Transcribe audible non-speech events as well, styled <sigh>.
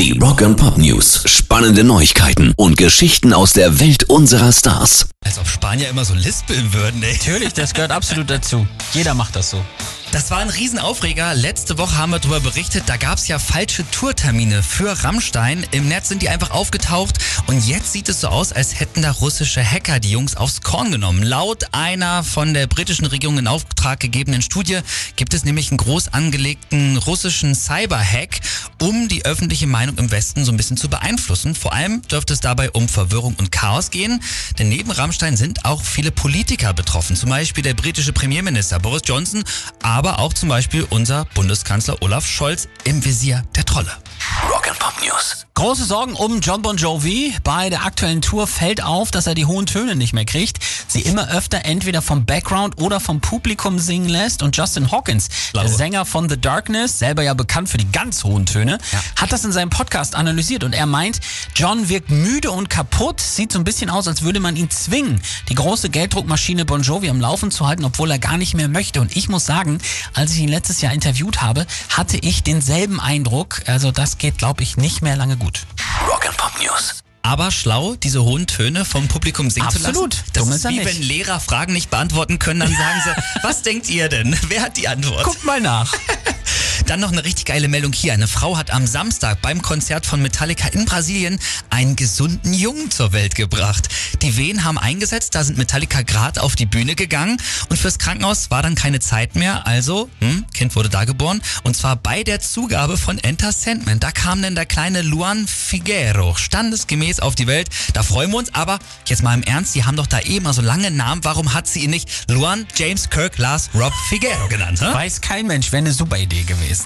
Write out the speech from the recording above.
Die Rock and Pop News. Spannende Neuigkeiten und Geschichten aus der Welt unserer Stars. Als ob Spanier immer so lispeln würden, ey. Natürlich, das gehört absolut dazu. Jeder macht das so. Das war ein Riesenaufreger. Letzte Woche haben wir darüber berichtet, da gab es ja falsche Tourtermine für Rammstein. Im Netz sind die einfach aufgetaucht und jetzt sieht es so aus, als hätten da russische Hacker die Jungs aufs Korn genommen. Laut einer von der britischen Regierung in Auftrag gegebenen Studie gibt es nämlich einen groß angelegten russischen Cyberhack, um die öffentliche Meinung im Westen so ein bisschen zu beeinflussen. Vor allem dürfte es dabei um Verwirrung und Chaos gehen, denn neben Rammstein sind auch viele Politiker betroffen. Zum Beispiel der britische Premierminister Boris Johnson, aber auch zum Beispiel unser Bundeskanzler Olaf Scholz im Visier der Trolle. Rock and Pop News. Große Sorgen um John Bon Jovi. Bei der aktuellen Tour fällt auf, dass er die hohen Töne nicht mehr kriegt. Sie immer öfter entweder vom Background oder vom Publikum singen lässt. Und Justin Hawkins, der Sänger von The Darkness, selber ja bekannt für die ganz hohen Töne, Ja. hat das in seinem Podcast analysiert. Und er meint, John wirkt müde und kaputt. Sieht so ein bisschen aus, als würde man ihn zwingen, die große Gelddruckmaschine Bon Jovi am Laufen zu halten, obwohl er gar nicht mehr möchte. Und ich muss sagen, als ich ihn letztes Jahr interviewt habe, hatte ich denselben Eindruck. Also das geht, glaube ich, nicht mehr lange gut. Rock and Pop News. Aber schlau, diese hohen Töne vom Publikum singen Absolut. zu lassen. Das Dumm ist ist er wie nicht. wenn Lehrer Fragen nicht beantworten können, dann sagen sie, <laughs> was denkt ihr denn? Wer hat die Antwort? Guckt mal nach. <laughs> Dann noch eine richtig geile Meldung hier. Eine Frau hat am Samstag beim Konzert von Metallica in Brasilien einen gesunden Jungen zur Welt gebracht. Die Wehen haben eingesetzt, da sind Metallica gerade auf die Bühne gegangen und fürs Krankenhaus war dann keine Zeit mehr. Also, hm, Kind wurde da geboren und zwar bei der Zugabe von Enter Sandman. Da kam dann der kleine Luan Figuero standesgemäß auf die Welt. Da freuen wir uns, aber jetzt mal im Ernst, die haben doch da eh immer so lange Namen. Warum hat sie ihn nicht Luan James Kirk Lars Rob Figuero genannt? Hä? Weiß kein Mensch, wäre eine super Idee gewesen.